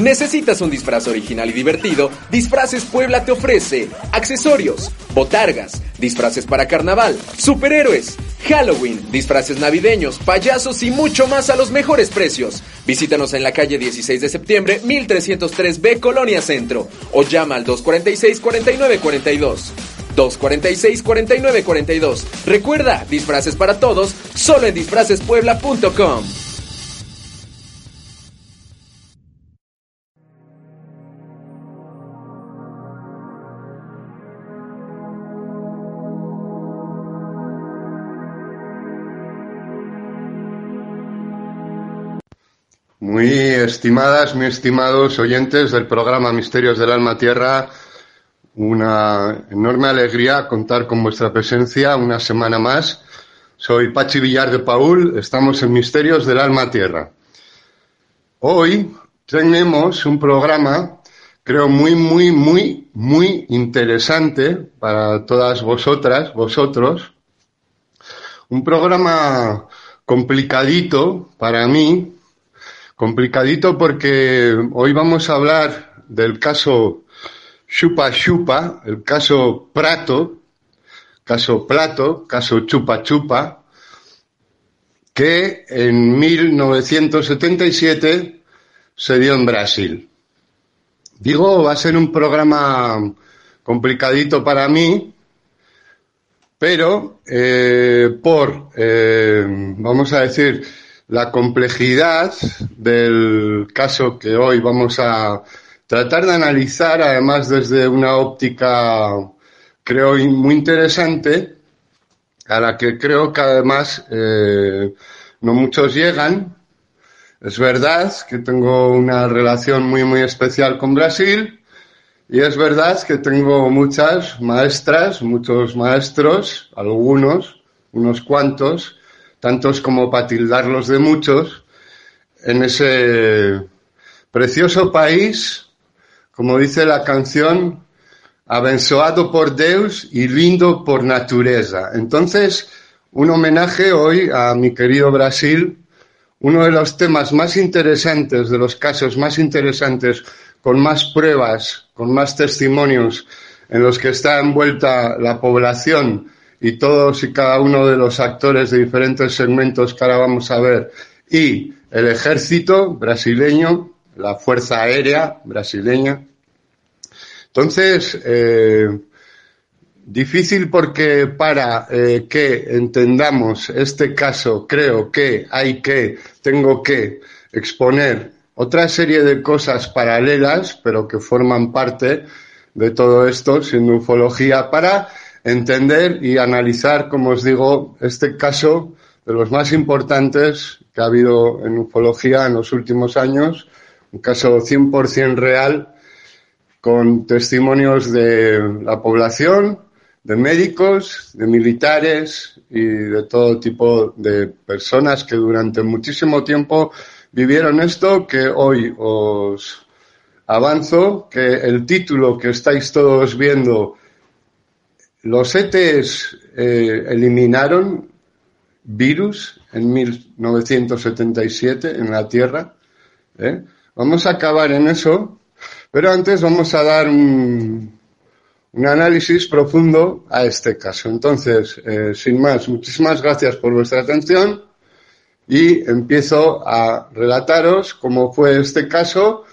¿Necesitas un disfraz original y divertido? Disfraces Puebla te ofrece accesorios, botargas, disfraces para carnaval, superhéroes, Halloween, disfraces navideños, payasos y mucho más a los mejores precios. Visítanos en la calle 16 de septiembre, 1303B, Colonia Centro, o llama al 246-4942. 246-4942. Recuerda, disfraces para todos, solo en disfracespuebla.com. Muy estimadas, muy estimados oyentes del programa Misterios del Alma Tierra, una enorme alegría contar con vuestra presencia una semana más. Soy Pachi Villar de Paul, estamos en Misterios del Alma Tierra. Hoy tenemos un programa, creo, muy, muy, muy, muy interesante para todas vosotras, vosotros. Un programa complicadito para mí, Complicadito porque hoy vamos a hablar del caso Chupa Chupa, el caso Prato, caso Plato, caso Chupa Chupa, que en 1977 se dio en Brasil. Digo, va a ser un programa complicadito para mí, pero eh, por, eh, vamos a decir, la complejidad del caso que hoy vamos a tratar de analizar, además desde una óptica, creo, muy interesante, a la que creo que además eh, no muchos llegan. Es verdad que tengo una relación muy, muy especial con Brasil y es verdad que tengo muchas maestras, muchos maestros, algunos, unos cuantos, tantos como para tildarlos de muchos, en ese precioso país, como dice la canción, abençoado por Deus y lindo por naturaleza. Entonces, un homenaje hoy a mi querido Brasil, uno de los temas más interesantes, de los casos más interesantes, con más pruebas, con más testimonios en los que está envuelta la población y todos y cada uno de los actores de diferentes segmentos que ahora vamos a ver y el ejército brasileño, la Fuerza Aérea brasileña. Entonces, eh, difícil porque para eh, que entendamos este caso creo que hay que, tengo que exponer otra serie de cosas paralelas, pero que forman parte de todo esto, siendo ufología, para entender y analizar, como os digo, este caso de los más importantes que ha habido en ufología en los últimos años, un caso 100% real con testimonios de la población, de médicos, de militares y de todo tipo de personas que durante muchísimo tiempo vivieron esto que hoy os avanzo, que el título que estáis todos viendo los ETs eh, eliminaron virus en 1977 en la Tierra. ¿eh? Vamos a acabar en eso, pero antes vamos a dar un, análisis profundo a este caso. Entonces, eh, sin más, muchísimas gracias por vuestra atención y empiezo a relataros cómo fue este caso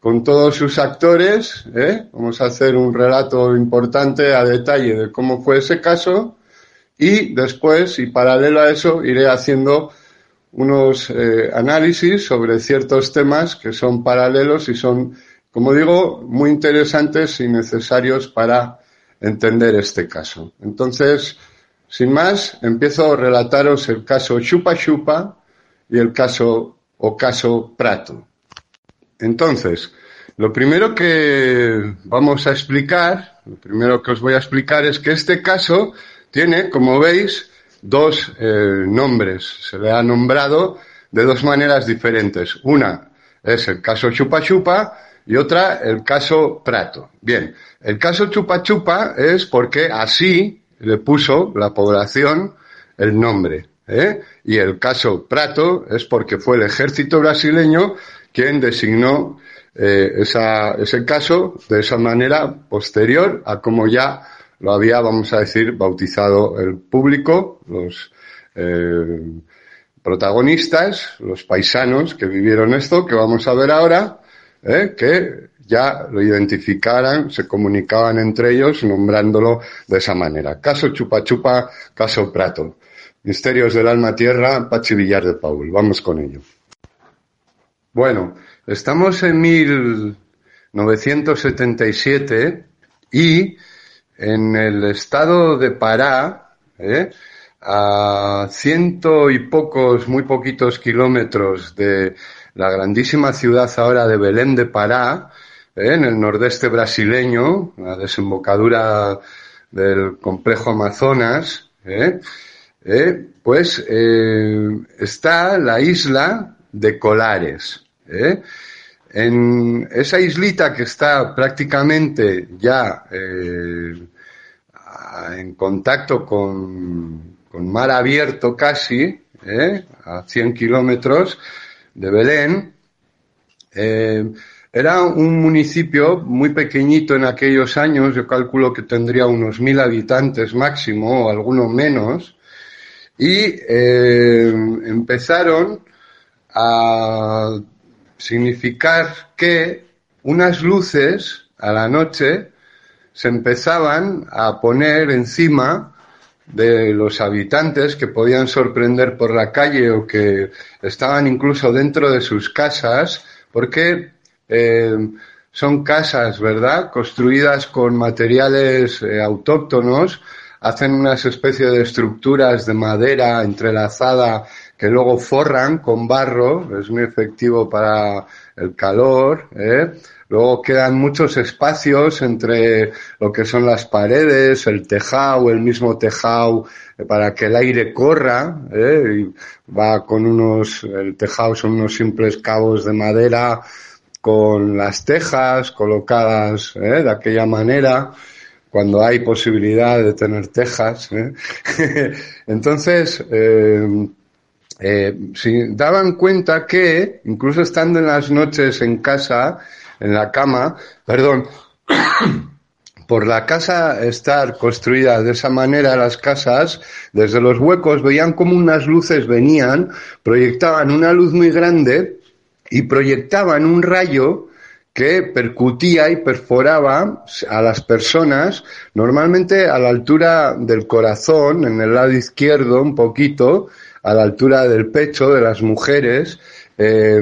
con todos sus actores. ¿eh? Vamos a hacer un relato importante a detalle de cómo fue ese caso y después, y paralelo a eso, iré haciendo unos eh, análisis sobre ciertos temas que son paralelos y son, como digo, muy interesantes y necesarios para entender este caso. Entonces, sin más, empiezo a relataros el caso Chupa Chupa y el caso o caso Prato. Entonces, lo primero que vamos a explicar, lo primero que os voy a explicar es que este caso tiene, como veis, dos eh, nombres. Se le ha nombrado de dos maneras diferentes. Una es el caso Chupa Chupa y otra el caso Prato. Bien, el caso Chupa Chupa es porque así le puso la población el nombre. ¿eh? Y el caso Prato es porque fue el ejército brasileño quien designó eh, ese caso de esa manera posterior a como ya lo había, vamos a decir, bautizado el público, los eh, protagonistas, los paisanos que vivieron esto, que vamos a ver ahora, eh, que ya lo identificaran, se comunicaban entre ellos nombrándolo de esa manera. Caso Chupa Chupa, caso Prato. Misterios del alma tierra, Pachi Villar de Paul. Vamos con ello. Bueno, estamos en 1977 y en el estado de Pará, ¿eh? a ciento y pocos, muy poquitos kilómetros de la grandísima ciudad ahora de Belén de Pará, ¿eh? en el nordeste brasileño, la desembocadura del complejo Amazonas, ¿eh? ¿Eh? pues está la isla de Colares. En esa islita que está prácticamente ya en contacto con, con mar abierto casi, ¿eh? a 100 kilómetros de Belén. Eh, era un municipio muy pequeñito en aquellos años, yo calculo que tendría unos mil habitantes máximo o alguno menos, y eh, empezaron a significar que unas luces a la noche se empezaban a poner encima de los habitantes que podían sorprender por la calle o que estaban incluso dentro de sus casas, porque eh, son casas, ¿verdad?, construidas con materiales eh, autóctonos, hacen unas especies de estructuras de madera entrelazada que luego forran con barro, es muy efectivo para el calor, ¿eh? Luego quedan muchos espacios entre lo que son las paredes, el tejado, el mismo tejado, eh, para que el aire corra, ¿eh? y va con unos, el tejado son unos simples cabos de madera con las tejas colocadas ¿eh? de aquella manera cuando hay posibilidad de tener tejas. ¿eh? Entonces, eh, si daban cuenta que, incluso estando en las noches en casa, en la cama, perdón, por la casa estar construida de esa manera, las casas, desde los huecos veían como unas luces venían, proyectaban una luz muy grande y proyectaban un rayo que percutía y perforaba a las personas, normalmente a la altura del corazón, en el lado izquierdo un poquito, a la altura del pecho de las mujeres, eh,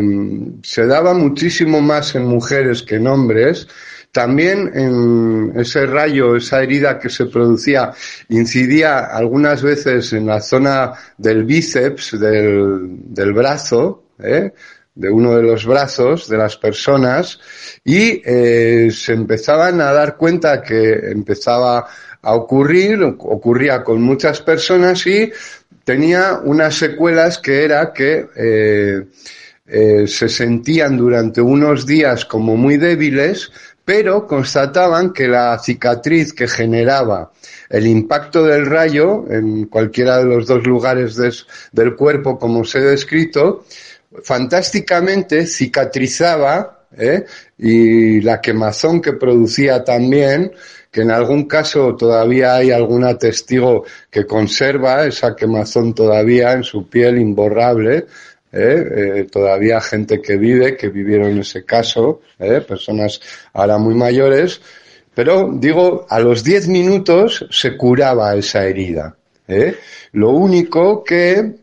se daba muchísimo más en mujeres que en hombres. También en ese rayo, esa herida que se producía, incidía algunas veces en la zona del bíceps, del, del brazo, ¿eh? de uno de los brazos de las personas y eh, se empezaban a dar cuenta que empezaba a ocurrir, ocurría con muchas personas y tenía unas secuelas que era que eh, eh, se sentían durante unos días como muy débiles, pero constataban que la cicatriz que generaba el impacto del rayo en cualquiera de los dos lugares del cuerpo, como os he descrito, fantásticamente cicatrizaba ¿eh? y la quemazón que producía también, que en algún caso todavía hay algún testigo que conserva esa quemazón todavía en su piel imborrable, ¿eh? Eh, todavía gente que vive, que vivieron ese caso, ¿eh? personas ahora muy mayores, pero digo, a los 10 minutos se curaba esa herida. Lo único que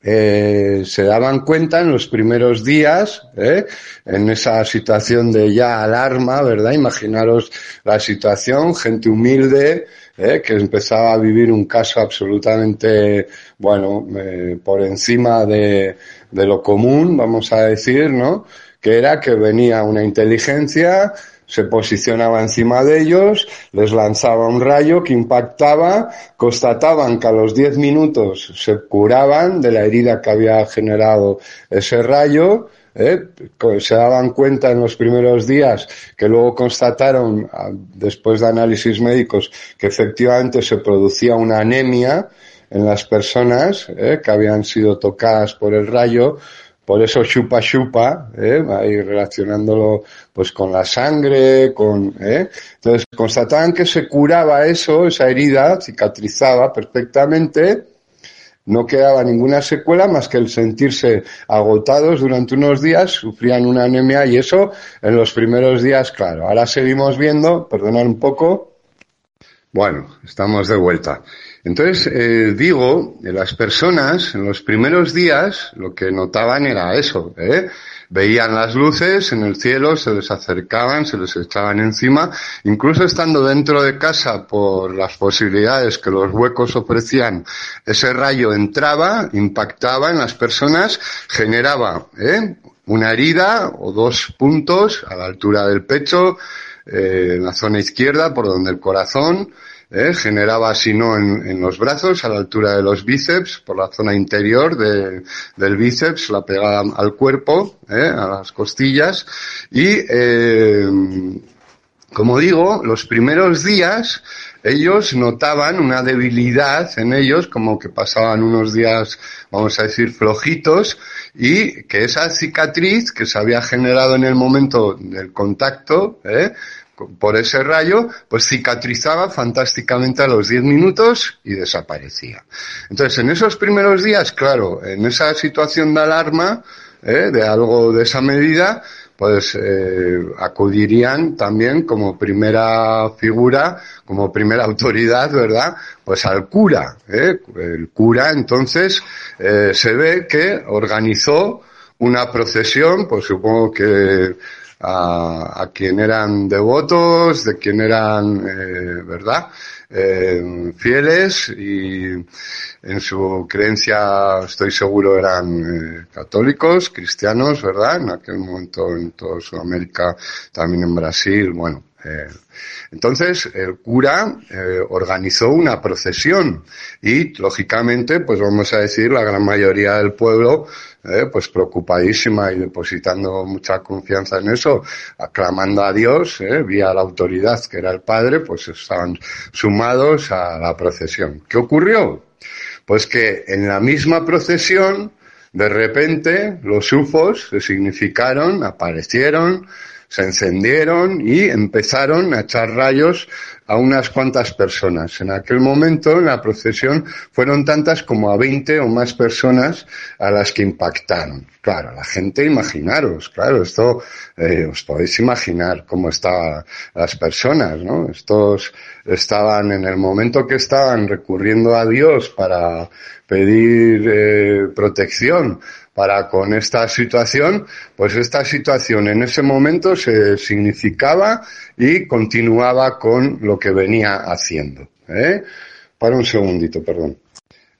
se daban cuenta en los primeros días, en esa situación de ya alarma, ¿verdad? Imaginaros la situación, gente humilde, ¿eh? que empezaba a vivir un caso absolutamente, bueno, eh, por encima de, de lo común, vamos a decir, ¿no? Que era que venía una inteligencia, se posicionaba encima de ellos, les lanzaba un rayo que impactaba, constataban que a los 10 minutos se curaban de la herida que había generado ese rayo, ¿eh? se daban cuenta en los primeros días, que luego constataron, después de análisis médicos, que efectivamente se producía una anemia en las personas ¿eh? que habían sido tocadas por el rayo, por eso chupa chupa, ¿eh? ahí relacionándolo pues con la sangre, con, ¿eh? entonces constataban que se curaba eso, esa herida, cicatrizaba perfectamente, no quedaba ninguna secuela más que el sentirse agotados durante unos días, sufrían una anemia y eso en los primeros días, claro. Ahora seguimos viendo, perdonad un poco, bueno, estamos de vuelta. Entonces, eh, digo, las personas en los primeros días lo que notaban era eso, ¿eh? veían las luces en el cielo, se les acercaban, se les echaban encima, incluso estando dentro de casa por las posibilidades que los huecos ofrecían, ese rayo entraba, impactaba en las personas, generaba ¿eh? una herida o dos puntos a la altura del pecho, eh, en la zona izquierda, por donde el corazón, ¿eh? generaba, si no, en, los brazos, a la altura de los bíceps, por la zona interior de, del bíceps, la pegada al cuerpo, ¿eh? a las costillas, y, eh, como digo, los primeros días, ellos notaban una debilidad en ellos, como que pasaban unos días, vamos a decir, flojitos, y que esa cicatriz que se había generado en el momento del contacto, ¿eh? Por ese rayo, pues cicatrizaba fantásticamente a los 10 minutos y desaparecía. Entonces, en esos primeros días, claro, en esa situación de alarma, ¿eh? de algo de esa medida, pues eh, acudirían también como primera figura, como primera autoridad, ¿verdad? Pues al cura. ¿eh? El cura entonces eh, se ve que organizó una procesión, pues supongo que a, a quien eran devotos, de quien eran, eh, ¿verdad? Eh, fieles y en su creencia estoy seguro eran eh, católicos, cristianos, ¿verdad? En aquel momento en toda Sudamérica, también en Brasil, bueno, eh, entonces el cura eh, organizó una procesión y lógicamente pues vamos a decir la gran mayoría del pueblo eh, pues preocupadísima y depositando mucha confianza en eso aclamando a Dios vía la autoridad que era el padre pues estaban sumados a la procesión ¿qué ocurrió? pues que en la misma procesión de repente los ufos se significaron aparecieron se encendieron y empezaron a echar rayos a unas cuantas personas. En aquel momento, en la procesión, fueron tantas como a 20 o más personas a las que impactaron. Claro, la gente, imaginaros, claro, esto, eh, os podéis imaginar cómo estaban las personas, ¿no? Estos estaban, en el momento que estaban recurriendo a Dios para pedir eh, protección, para con esta situación, pues esta situación en ese momento se significaba y continuaba con lo que venía haciendo. ¿eh? Para un segundito, perdón.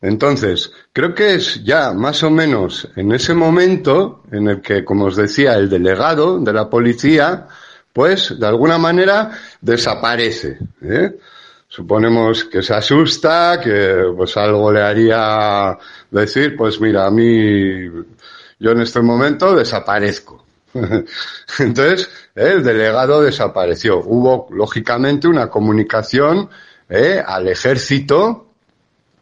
Entonces, creo que es ya más o menos en ese momento en el que, como os decía, el delegado de la policía, pues de alguna manera desaparece. ¿eh? Suponemos que se asusta, que pues algo le haría decir, pues mira, a mí, yo en este momento desaparezco. Entonces, el delegado desapareció. Hubo, lógicamente, una comunicación eh, al ejército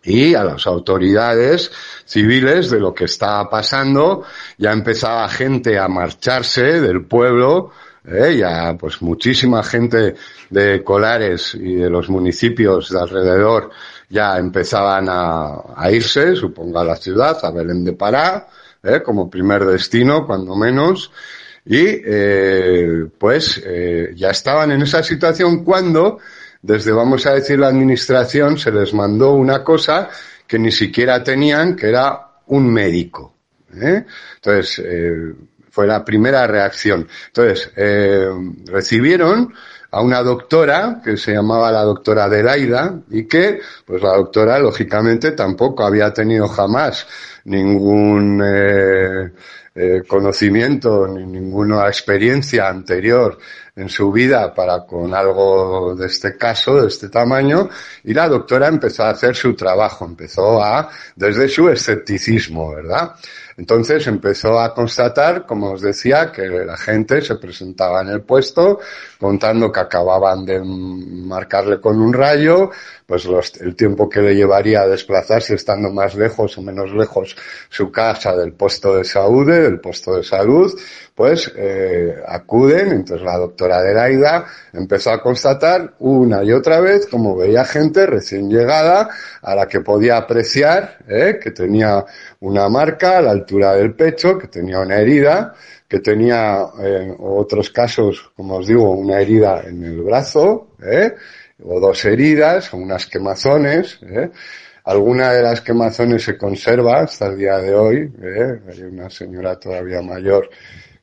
y a las autoridades civiles de lo que estaba pasando. Ya empezaba gente a marcharse del pueblo ¿eh? pues muchísima gente de Colares y de los municipios de alrededor ya empezaban a, irse, supongo a la ciudad, a Belén de Pará, ¿eh? como primer destino, cuando menos, y eh, pues eh, ya estaban en esa situación cuando, desde vamos a decir la administración, se les mandó una cosa que ni siquiera tenían, que era un médico. ¿eh? Entonces, eh, fue la primera reacción. Entonces, eh, recibieron a una doctora que se llamaba la doctora Adelaida y que, pues la doctora, lógicamente, tampoco había tenido jamás ningún eh, eh, conocimiento ni ninguna experiencia anterior en su vida para con algo de este caso, de este tamaño, y la doctora empezó a hacer su trabajo, empezó a, desde su escepticismo, ¿verdad? Entonces empezó a constatar, como os decía, que la gente se presentaba en el puesto contando que acababan de marcarle con un rayo, pues el tiempo que le llevaría a desplazarse estando más lejos o menos lejos su casa del puesto de salud, del puesto de salud, pues eh, acuden, entonces la doctora Adelaida empezó a constatar una y otra vez como veía gente recién llegada a la que podía apreciar eh, que tenía una marca a la altura del pecho, que tenía una herida, que tenía en eh, otros casos, como os digo, una herida en el brazo, ¿eh? o dos heridas, o unas quemazones. ¿eh? Alguna de las quemazones se conserva hasta el día de hoy. ¿eh? Hay una señora todavía mayor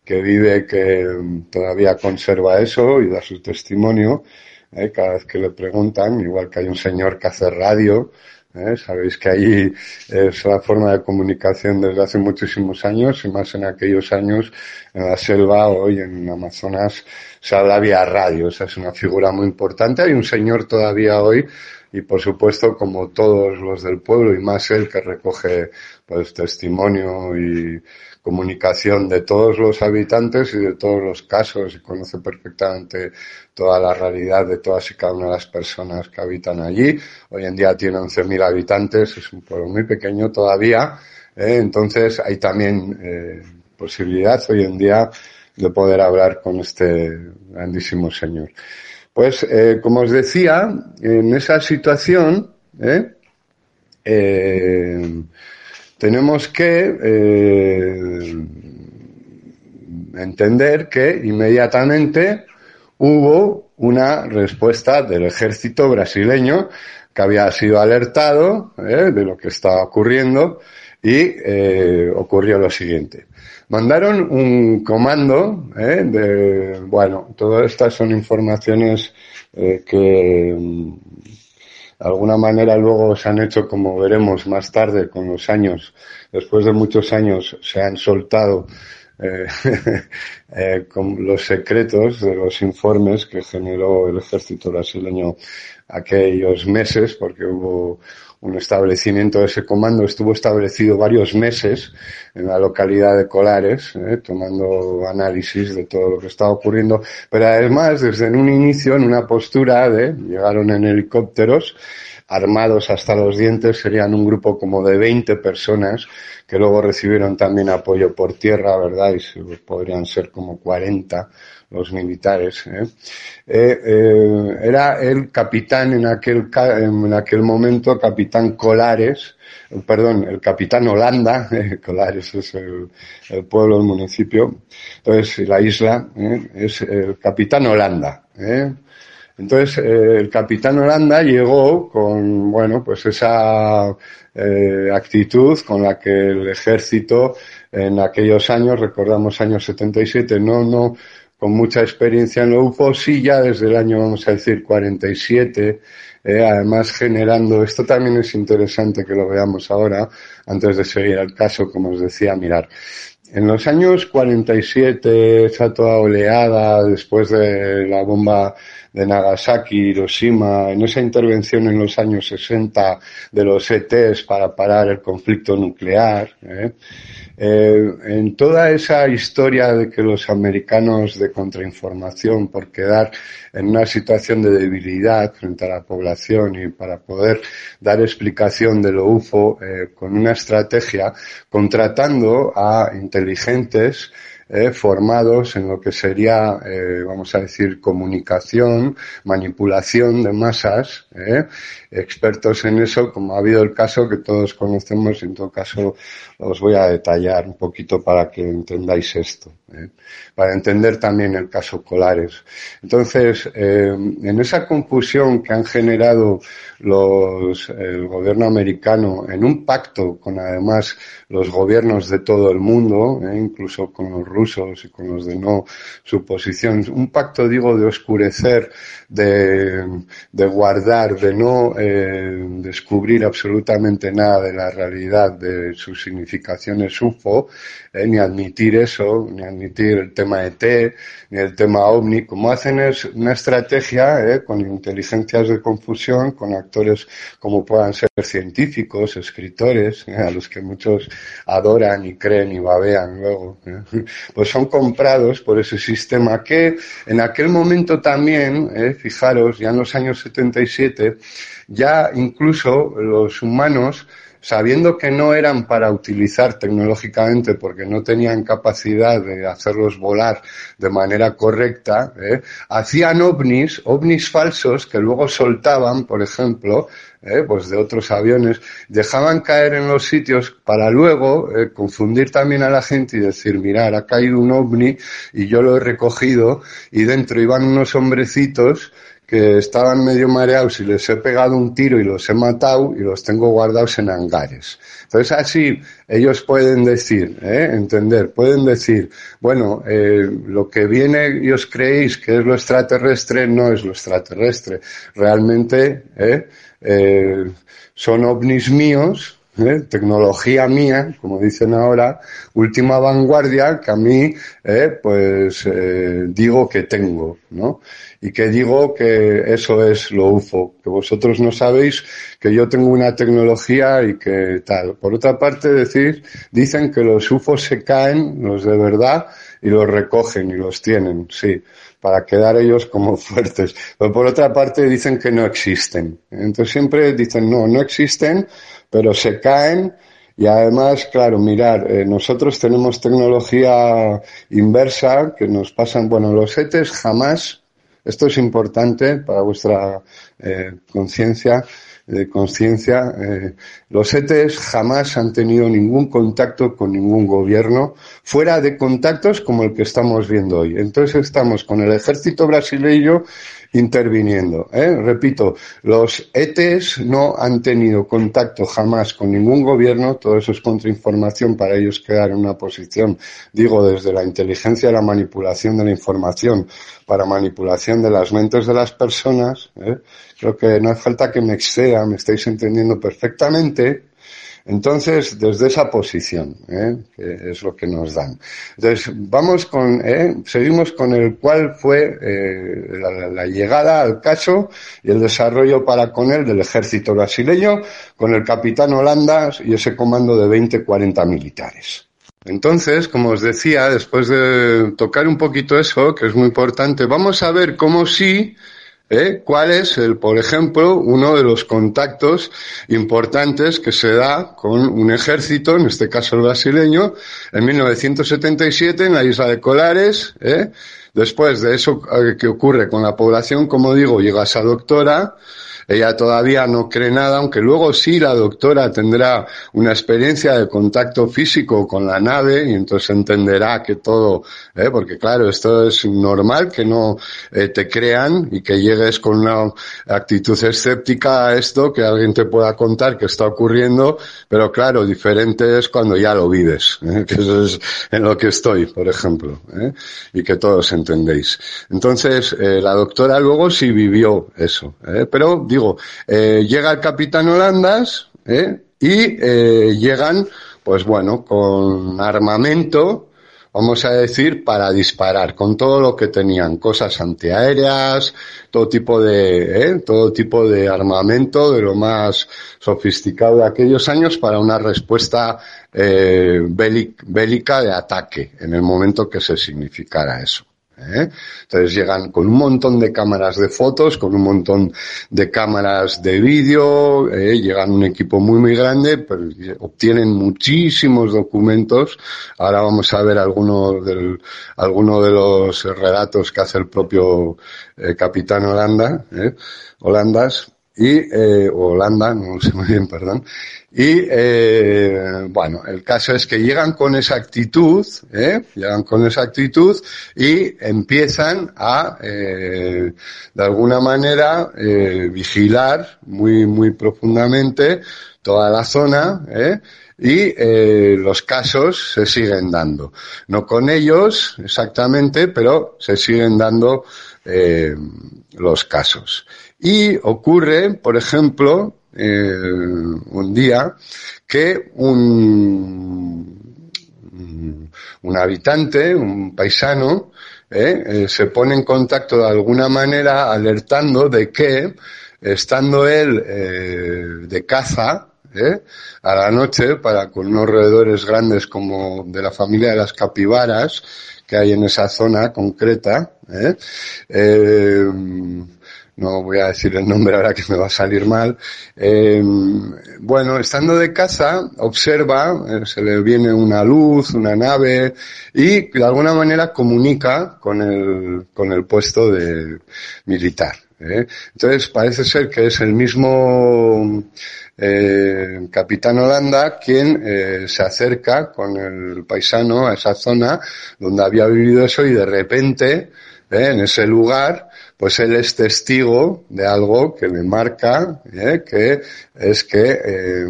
que vive que todavía conserva eso y da su testimonio. ¿eh? Cada vez que le preguntan, igual que hay un señor que hace radio, ¿eh? Sabéis que ahí es la forma de comunicación desde hace muchísimos años y más en aquellos años en la selva, hoy en Amazonas, se habla vía radio. Esa es una figura muy importante. Hay un señor todavía hoy y por supuesto como todos los del pueblo y más él que recoge pues testimonio y comunicación de todos los habitantes y de todos los casos y conoce perfectamente toda la realidad de todas y cada una de las personas que habitan allí. Hoy en día tiene 11.000 habitantes, es un pueblo muy pequeño todavía, ¿eh? entonces hay también eh, posibilidad hoy en día de poder hablar con este grandísimo señor. Pues, eh, como os decía, en esa situación, eh, eh, tenemos que eh, entender que inmediatamente hubo una respuesta del ejército brasileño que había sido alertado eh, de lo que estaba ocurriendo y eh, ocurrió lo siguiente. Mandaron un comando de, bueno, todas estas son informaciones que de alguna manera luego se han hecho, como veremos más tarde, con los años, después de muchos años, se han soltado eh, eh, con los secretos de los informes que generó el ejército brasileño aquellos meses, porque hubo un establecimiento de ese comando, estuvo establecido varios meses en la localidad de Colares, eh, tomando análisis de todo lo que estaba ocurriendo, pero además desde un inicio en una postura de, llegaron en helicópteros, armados hasta los dientes, serían un grupo como de 20 personas que luego recibieron también apoyo por tierra, ¿verdad? Y podrían ser como 40 los militares. ¿eh? Eh, eh, era el capitán en aquel, en aquel momento, capitán Colares, perdón, el capitán Holanda, Colares es el, pueblo, el municipio, entonces la isla es el capitán Holanda. Entonces, el capitán Holanda llegó con, bueno, pues esa actitud con la que el ejército en aquellos años, recordamos años 77, no, no, con mucha experiencia en lo UFO, sí ya desde el año, vamos a decir, 47, eh, además generando, esto también es interesante que lo veamos ahora, antes de seguir al caso, como os decía, mirar. En los años 47, esa toda oleada, después de la bomba de Nagasaki, Hiroshima, en esa intervención en los años 60 de los ETs para parar el conflicto nuclear, eh, eh, en toda esa historia de que los americanos de contrainformación, por quedar en una situación de debilidad frente a la población y para poder dar explicación de lo UFO eh, con una estrategia, contratando a inteligentes eh, formados en lo que sería, eh, vamos a decir, comunicación, manipulación de masas, eh, expertos en eso, como ha habido el caso que todos conocemos, en todo caso os voy a detallar un poquito para que entendáis esto, ¿eh? para entender también el caso Colares. Entonces, eh, en esa confusión que han generado los, el gobierno americano en un pacto con además los gobiernos de todo el mundo, ¿eh? incluso con los rusos y con los de no suposición, un pacto, digo, de oscurecer, de, de guardar de no eh, descubrir absolutamente nada de la realidad de sus significaciones UFO, eh, ni admitir eso, ni admitir el tema ET, ni el tema OVNI. Como hacen es una estrategia eh, con inteligencias de confusión, con actores como puedan ser científicos, escritores, a los que muchos adoran y creen y babean luego, pues son comprados por ese sistema que en aquel momento también, fijaros, ya en los años 77, ya incluso los humanos, sabiendo que no eran para utilizar tecnológicamente porque no tenían capacidad de hacerlos volar de manera correcta, ¿eh? hacían ovnis, ovnis falsos que luego soltaban, por ejemplo, ¿eh? pues de otros aviones, dejaban caer en los sitios para luego eh, confundir también a la gente y decir, mirar, ha caído un ovni y yo lo he recogido y dentro iban unos hombrecitos que estaban medio mareados y les he pegado un tiro y los he matado y los tengo guardados en hangares. Entonces así ellos pueden decir, ¿eh? entender, pueden decir, bueno, eh, lo que viene y os creéis que es lo extraterrestre no es lo extraterrestre. Realmente ¿eh? son ovnis míos ¿eh? tecnología mía, como dicen ahora, última vanguardia que a mí, ¿eh? pues eh, digo que tengo, ¿no? Y que digo que eso es lo UFO, que vosotros no sabéis que yo tengo una tecnología y que tal. Por otra parte, decir, dicen que los UFOs se caen, los de verdad, y los recogen y los tienen, sí para quedar ellos como fuertes. Pero por otra parte dicen que no existen. Entonces siempre dicen, no, no existen pero se caen y además, claro, mirar, eh, nosotros tenemos tecnología inversa que nos pasan, bueno, los ETEs jamás, esto es importante para vuestra eh, conciencia, de conciencia, eh, los ETEs jamás han tenido ningún contacto con ningún gobierno, fuera de contactos como el que estamos viendo hoy. Entonces estamos con el ejército brasileño interviniendo. ¿eh? Repito, los ETs no han tenido contacto jamás con ningún gobierno, todo eso es contrainformación para ellos quedar en una posición, digo, desde la inteligencia la manipulación de la información para manipulación de las mentes de las personas. ¿eh? Creo que no hace falta que me exceda, me estáis entendiendo perfectamente. Entonces, desde esa posición, ¿eh? que es lo que nos dan. Entonces, vamos con, ¿eh? seguimos con el cual fue eh, la, llegada al caso y el desarrollo para con él del ejército brasileño, con el capitán Holandas y ese comando de 20, 40 militares. Entonces, como os decía, después de tocar un poquito eso, que es muy importante, vamos a ver cómo sí ¿Eh? ¿Cuál es, el, por ejemplo, uno de los contactos importantes que se da con un ejército, en este caso el brasileño, en 1977 en la isla de Colares? ¿eh? Después de eso eh, que ocurre con la población, como digo, llega esa doctora, ella todavía no cree nada, aunque luego sí la doctora tendrá una experiencia de contacto físico con la nave y entonces entenderá que todo, ¿eh? porque claro, esto es normal que no eh, te crean y que llegues con una actitud escéptica a esto, que alguien te pueda contar que está ocurriendo, pero claro, diferente es cuando ya lo vives, ¿eh? que eso es en lo que estoy, por ejemplo, y que todos entendéis. Entonces, la doctora luego sí vivió eso, pero digo, eh, llega el capitán Holandas ¿eh? y eh, llegan, pues bueno, con armamento, vamos a decir, para disparar, con todo lo que tenían, cosas antiaéreas, todo tipo de, todo tipo de armamento de lo más sofisticado de aquellos años para una respuesta bélica de ataque en el momento que se significara eso. ¿Eh? Entonces llegan con un montón de cámaras de fotos, con un montón de cámaras de vídeo, ¿eh? llegan un equipo muy muy grande, pero obtienen muchísimos documentos. Ahora vamos a ver algunos del, alguno de los relatos que hace el propio eh, capitán Holanda. Holandas, y eh, Holanda, no sé muy bien, perdón. Y eh, bueno, el caso es que llegan con esa actitud, ¿eh? llegan con esa actitud y empiezan a, eh, de alguna manera, eh, vigilar muy muy profundamente toda la zona, y los casos se siguen dando. No con ellos exactamente, pero se siguen dando los casos. Y ocurre, por ejemplo, un día que un, un habitante, un paisano, ¿eh? Eh, se pone en contacto de alguna manera alertando de que, estando él eh, de caza, a la noche, para con unos roedores grandes como de la familia de las capibaras que hay en esa zona concreta, no voy a decir el nombre ahora que me va a salir mal. Eh, bueno, estando de casa, observa, eh, se le viene una luz, una nave, y de alguna manera comunica con el, con el puesto de militar. ¿eh? Entonces parece ser que es el mismo eh, capitán Holanda quien eh, se acerca con el paisano a esa zona donde había vivido eso y de repente en ese lugar, pues él es testigo de algo que le marca, ¿eh? que es que eh,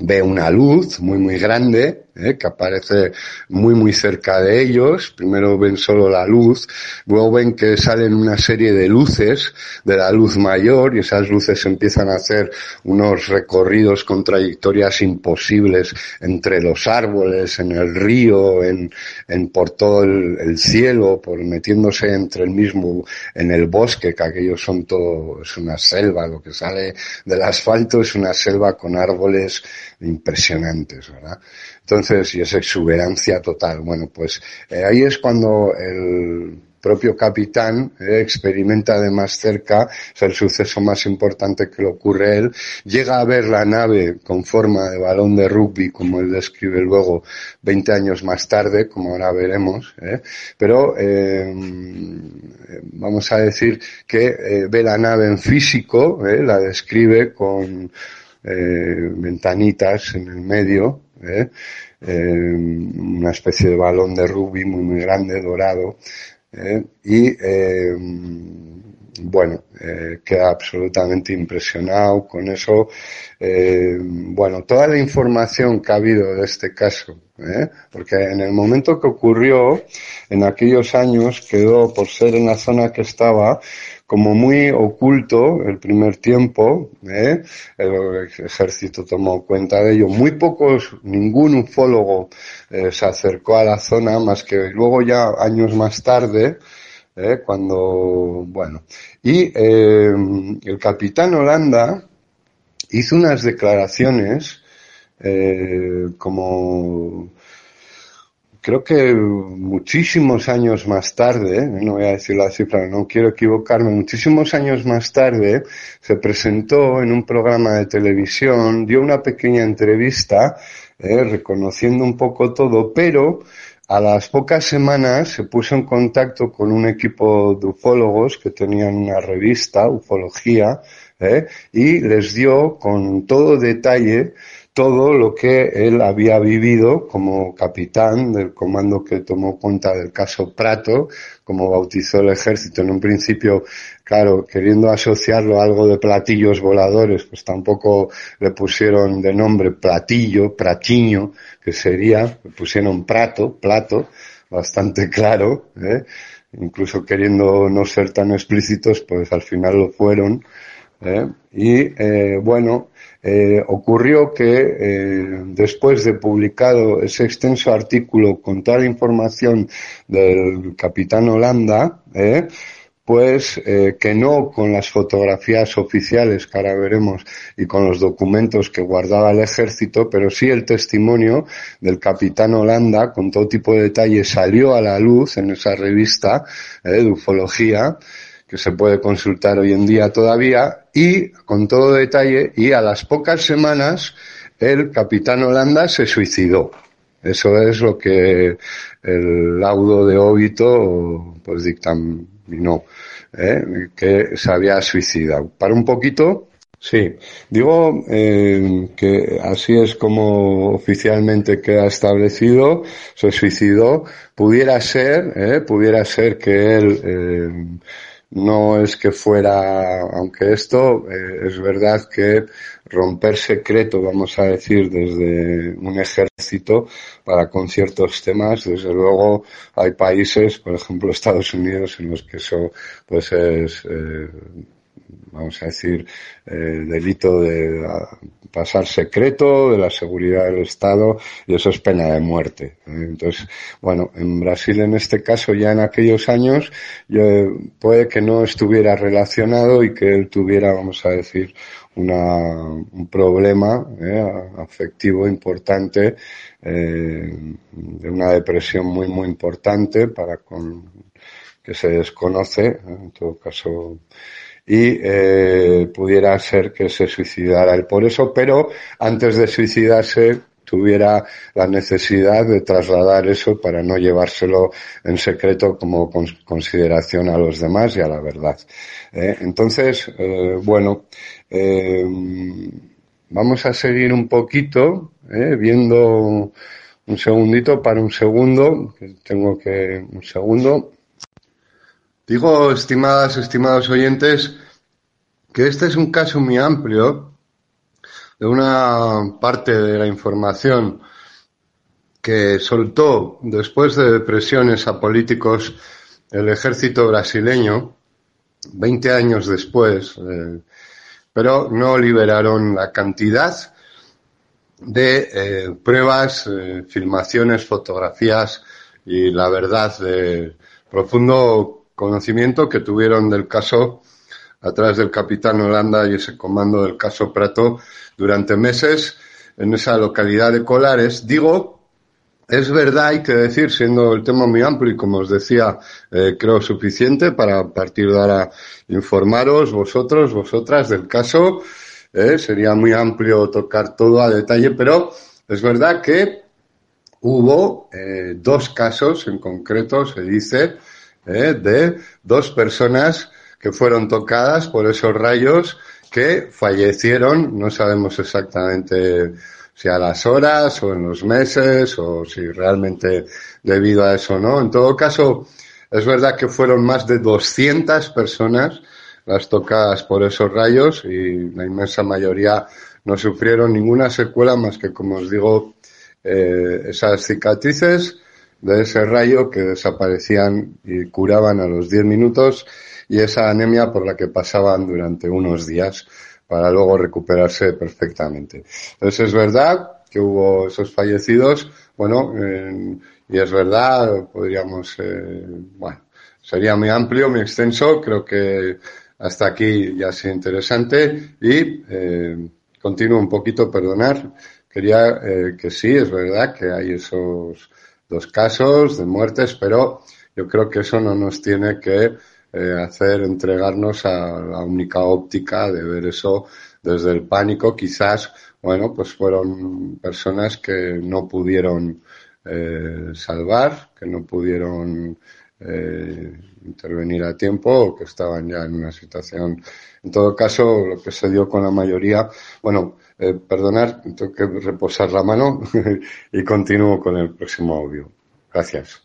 ve una luz muy muy grande ¿eh? que aparece muy muy cerca de ellos. Primero ven solo la luz, luego ven que salen una serie de luces de la luz mayor y esas luces empiezan a hacer unos recorridos con trayectorias imposibles entre los árboles, en el río, en, en por todo el, cielo, por metiéndose entre el mismo, en el bosque, que aquellos son todo, es una selva, lo que sale del asfalto es una selva con árboles impresionantes, ¿verdad? Entonces, y esa exuberancia total. Bueno, pues eh, ahí es cuando el propio capitán eh, experimenta de más cerca, es el suceso más importante que le ocurre a él, llega a ver la nave con forma de balón de rugby, como él describe luego 20 años más tarde, como ahora veremos, eh, pero vamos a decir que ve la nave en físico, la describe con ventanitas en el medio, ¿eh? ¿eh? una especie de balón de rugby muy muy grande, dorado, ¿eh? Y eh, bueno, queda absolutamente impresionado con eso. bueno, toda la información que ha habido de este caso, porque en el momento que ocurrió, en aquellos años, quedó por ser en la zona que estaba, como muy oculto el primer tiempo, ¿eh? el ejército tomó cuenta de ello. Muy pocos, ningún ufólogo eh, se acercó a la zona, más que luego ya años más tarde, ¿eh? cuando, bueno, y eh, el capitán Holanda hizo unas declaraciones eh, como creo que muchísimos años más tarde, no voy a decir la cifra, no quiero equivocarme, muchísimos años más tarde se presentó en un programa de televisión, dio una pequeña entrevista, eh, reconociendo un poco todo, pero a las pocas semanas se puso en contacto con un equipo de ufólogos que tenían una revista, Ufología, eh, y les dio con todo detalle todo lo que él había vivido como capitán del comando que tomó cuenta del caso Prato, como bautizó el ejército en un principio, claro, queriendo asociarlo a algo de platillos voladores, pues tampoco le pusieron de nombre platillo, pratiño, que sería, le pusieron prato, plato, bastante claro, ¿eh? incluso queriendo no ser tan explícitos, pues al final lo fueron. ¿eh? Y eh, bueno, eh, ocurrió que eh, después de publicado ese extenso artículo con toda la información del capitán Holanda, eh, pues que no con las fotografías oficiales que ahora veremos y con los documentos que guardaba el ejército, pero sí el testimonio del capitán Holanda con todo tipo de detalles salió a la luz en esa revista de ufología que se puede consultar hoy en día todavía y con todo detalle y a las pocas semanas el capitán Holanda se suicidó. Eso es lo que el laudo de óbito pues dictaminó, ¿eh? que se había suicidado. Para un poquito, sí. Digo eh, que así es como oficialmente queda establecido, se suicidó. Pudiera ser, ¿eh? pudiera ser que él no es que fuera, aunque esto eh, es verdad que romper secreto, vamos a decir, desde un ejército para con ciertos temas, desde luego hay países, por ejemplo Estados Unidos, en los que eso pues es eh, vamos a decir, eh, delito de pasar secreto, de la seguridad del Estado, y eso es pena de muerte. ¿eh? Entonces, bueno, en Brasil en este caso ya en aquellos años puede que no estuviera relacionado y que él tuviera, vamos a decir, una, un problema ¿eh? afectivo importante, de una depresión muy, muy importante para con que se desconoce, en todo caso, y eh, pudiera ser que se suicidara él por eso, pero antes de suicidarse tuviera la necesidad de trasladar eso para no llevárselo en secreto como consideración a los demás y a la verdad. Eh, entonces, eh, bueno, eh, vamos a seguir un poquito viendo un segundito para un segundo, tengo que un segundo. Digo, estimadas, estimados oyentes, que este es un caso muy amplio de una parte de la información que soltó después de presiones a políticos el ejército brasileño, 20 años después, eh, pero no liberaron la cantidad de eh, pruebas, eh, filmaciones, fotografías y la verdad de profundo conocimiento que tuvieron del caso a través del capitán Holanda y ese comando del caso Prato durante meses en esa localidad de Colares. Digo, es verdad, hay que decir, siendo el tema muy amplio y como os decía, eh, creo suficiente para partir de ahora informaros vosotros, vosotras del caso. Eh, sería muy amplio tocar todo a detalle, pero es verdad que hubo eh, dos casos en concreto, se dice, ¿eh? de dos personas que fueron tocadas por esos rayos que fallecieron, no sabemos exactamente si a las horas o en los meses o si realmente debido a eso no. En todo caso, es verdad que fueron más de 200 personas las tocadas por esos rayos y la inmensa mayoría no sufrieron ninguna secuela más que, como os digo, eh, esas cicatrices de ese rayo que desaparecían y curaban a los 10 minutos y esa anemia por la que pasaban durante unos días para luego recuperarse perfectamente. Entonces es verdad que hubo esos fallecidos, bueno, y es verdad, podríamos, eh, bueno, sería muy amplio, muy extenso, creo que hasta aquí ya sido interesante y eh, continúo un poquito, perdonar, quería eh, que sí, es verdad que hay esos dos casos de muertes, pero yo creo que eso no nos tiene que eh, hacer entregarnos a la única óptica de ver eso desde el pánico. Quizás, bueno, pues fueron personas que no pudieron eh, salvar, que no pudieron eh, intervenir a tiempo o que estaban ya en una situación. En todo caso, lo que se dio con la mayoría, bueno, eh, perdonar, tengo que reposar la mano y continúo con el próximo audio. Gracias.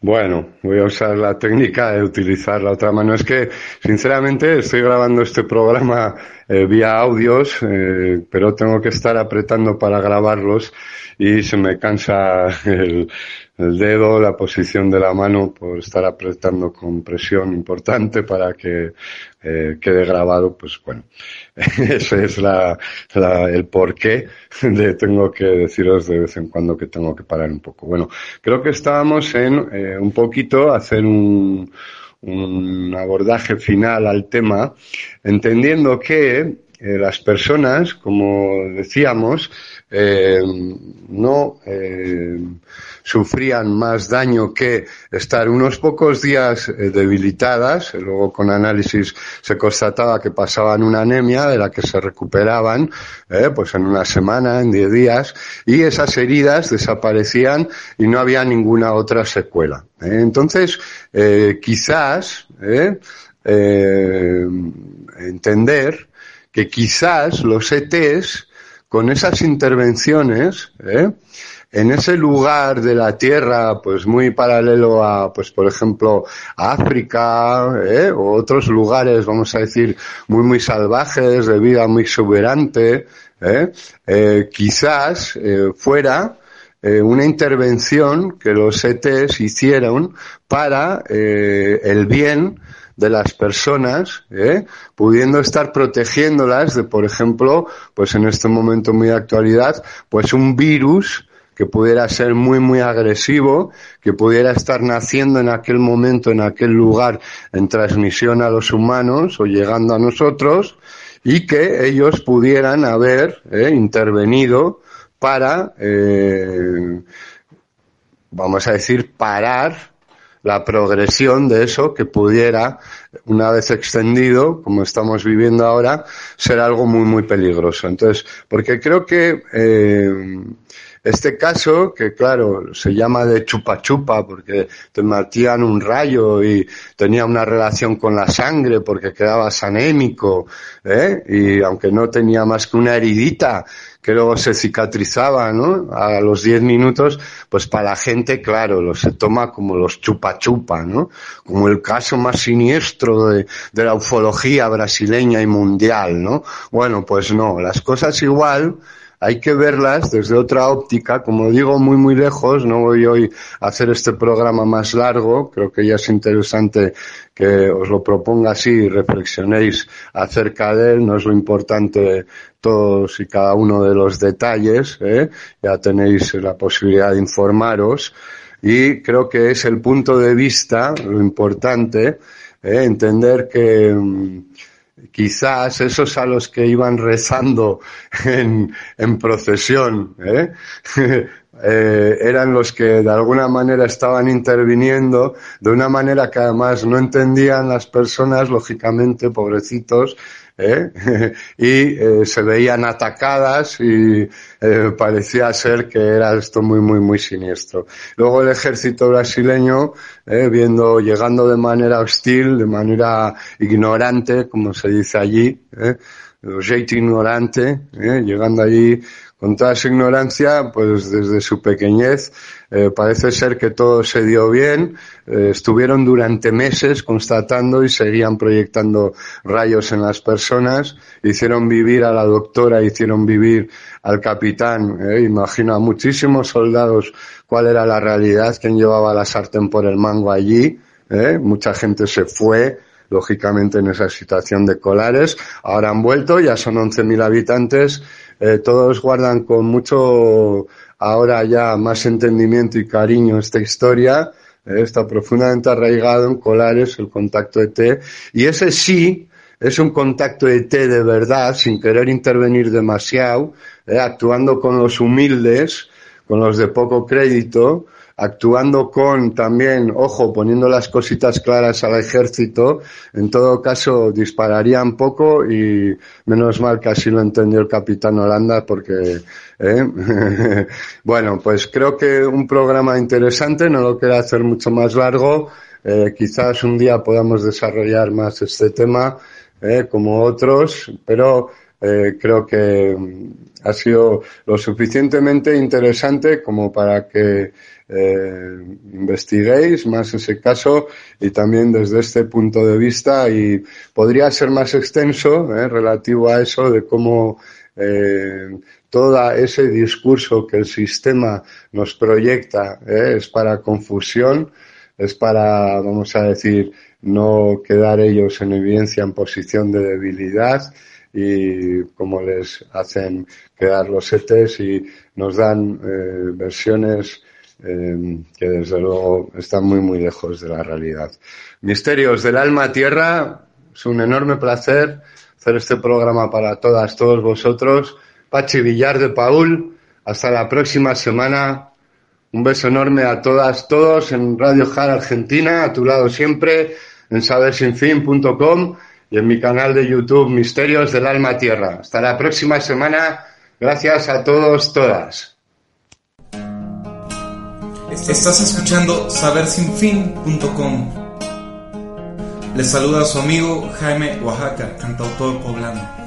Bueno, voy a usar la técnica de utilizar la otra mano. Es que, sinceramente, estoy grabando este programa eh, vía audios, eh, pero tengo que estar apretando para grabarlos y se me cansa el, el dedo, la posición de la mano por estar apretando con presión importante para que eh, quede grabado, pues bueno, ese es la, la, el porqué de tengo que deciros de vez en cuando que tengo que parar un poco. Bueno, creo que estábamos en eh, un poquito hacer un, un abordaje final al tema, entendiendo que eh, las personas, como decíamos, eh, no eh, sufrían más daño que estar unos pocos días eh, debilitadas. Luego con análisis se constataba que pasaban una anemia de la que se recuperaban, pues en una semana, en diez días, y esas heridas desaparecían y no había ninguna otra secuela. Entonces, quizás entender que quizás los ETs con esas intervenciones, ¿eh? en ese lugar de la Tierra, pues muy paralelo a, pues por ejemplo, África, ¿eh? o otros lugares, vamos a decir, muy muy salvajes, de vida muy exuberante, ¿eh? Eh, quizás eh, fuera eh, una intervención que los ETs hicieron para eh, el bien de las personas, ¿eh? pudiendo estar protegiéndolas de, por ejemplo, pues en este momento muy de actualidad, pues un virus que pudiera ser muy, muy agresivo, que pudiera estar naciendo en aquel momento, en aquel lugar, en transmisión a los humanos o llegando a nosotros, y que ellos pudieran haber ¿eh? intervenido para, eh, vamos a decir, parar la progresión de eso que pudiera, una vez extendido, como estamos viviendo ahora, ser algo muy, muy peligroso. Entonces, porque creo que eh, este caso, que claro, se llama de chupa chupa porque te metían un rayo y tenía una relación con la sangre porque quedabas anémico, ¿eh? y aunque no tenía más que una heridita, que luego se cicatrizaba, ¿no? A los 10 minutos, pues para la gente, claro, lo se toma como los chupa chupa, ¿no? Como el caso más siniestro de, de la ufología brasileña y mundial, ¿no? Bueno, pues no, las cosas igual, hay que verlas desde otra óptica, como digo, muy, muy lejos. No voy hoy a hacer este programa más largo. Creo que ya es interesante que os lo proponga así y reflexionéis acerca de él. No es lo importante todos y cada uno de los detalles. ¿eh? Ya tenéis la posibilidad de informaros. Y creo que es el punto de vista, lo importante, ¿eh? entender que, mm, quizás esos a los que iban rezando en, en procesión, ¿eh? Eh, eran los que de alguna manera estaban interviniendo, de una manera que además no entendían las personas, lógicamente, pobrecitos, ¿eh? y eh, se veían atacadas y eh, parecía ser que era esto muy, muy, muy siniestro. Luego el ejército brasileño, viendo, llegando de manera hostil, de manera ignorante, como se dice allí, ¿eh? jeito ignorante, llegando allí con toda su ignorancia, pues desde su pequeñez, eh, parece ser que todo se dio bien, eh, estuvieron durante meses constatando y seguían proyectando rayos en las personas, hicieron vivir a la doctora, hicieron vivir al capitán, eh, imagino a muchísimos soldados cuál era la realidad, quién llevaba la sartén por el mango allí, mucha gente se fue, lógicamente en esa situación de colares. Ahora han vuelto, ya son 11.000 habitantes, eh, todos guardan con mucho, ahora ya más entendimiento y cariño esta historia, eh, está profundamente arraigado en colares el contacto ET, y ese sí, es un contacto ET de verdad, sin querer intervenir demasiado, eh, actuando con los humildes, con los de poco crédito, actuando con también, ojo, poniendo las cositas claras al ejército, en todo caso dispararían poco y menos mal que así lo entendió el capitán Holanda porque, ¿eh? bueno, pues creo que un programa interesante, no lo quiero hacer mucho más largo, eh, quizás un día podamos desarrollar más este tema, eh, como otros, pero eh, creo que ha sido lo suficientemente interesante como para que eh, investiguéis más ese caso y también desde este punto de vista y podría ser más extenso eh, relativo a eso de cómo eh, todo ese discurso que el sistema nos proyecta eh, es para confusión, es para, vamos a decir, no quedar ellos en evidencia en posición de debilidad y cómo les hacen quedar los ETs y nos dan eh, versiones eh, que desde luego están muy muy lejos de la realidad. Misterios del alma tierra, es un enorme placer hacer este programa para todas, todos vosotros. Pachi Villar de Paul, hasta la próxima semana. Un beso enorme a todas, todos en Radio Jar Argentina, a tu lado siempre, en sabersinfin.com y en mi canal de YouTube Misterios del Alma Tierra. Hasta la próxima semana. Gracias a todos, todas. Estás escuchando sabersinfin.com. Les saluda su amigo Jaime Oaxaca, cantautor poblano.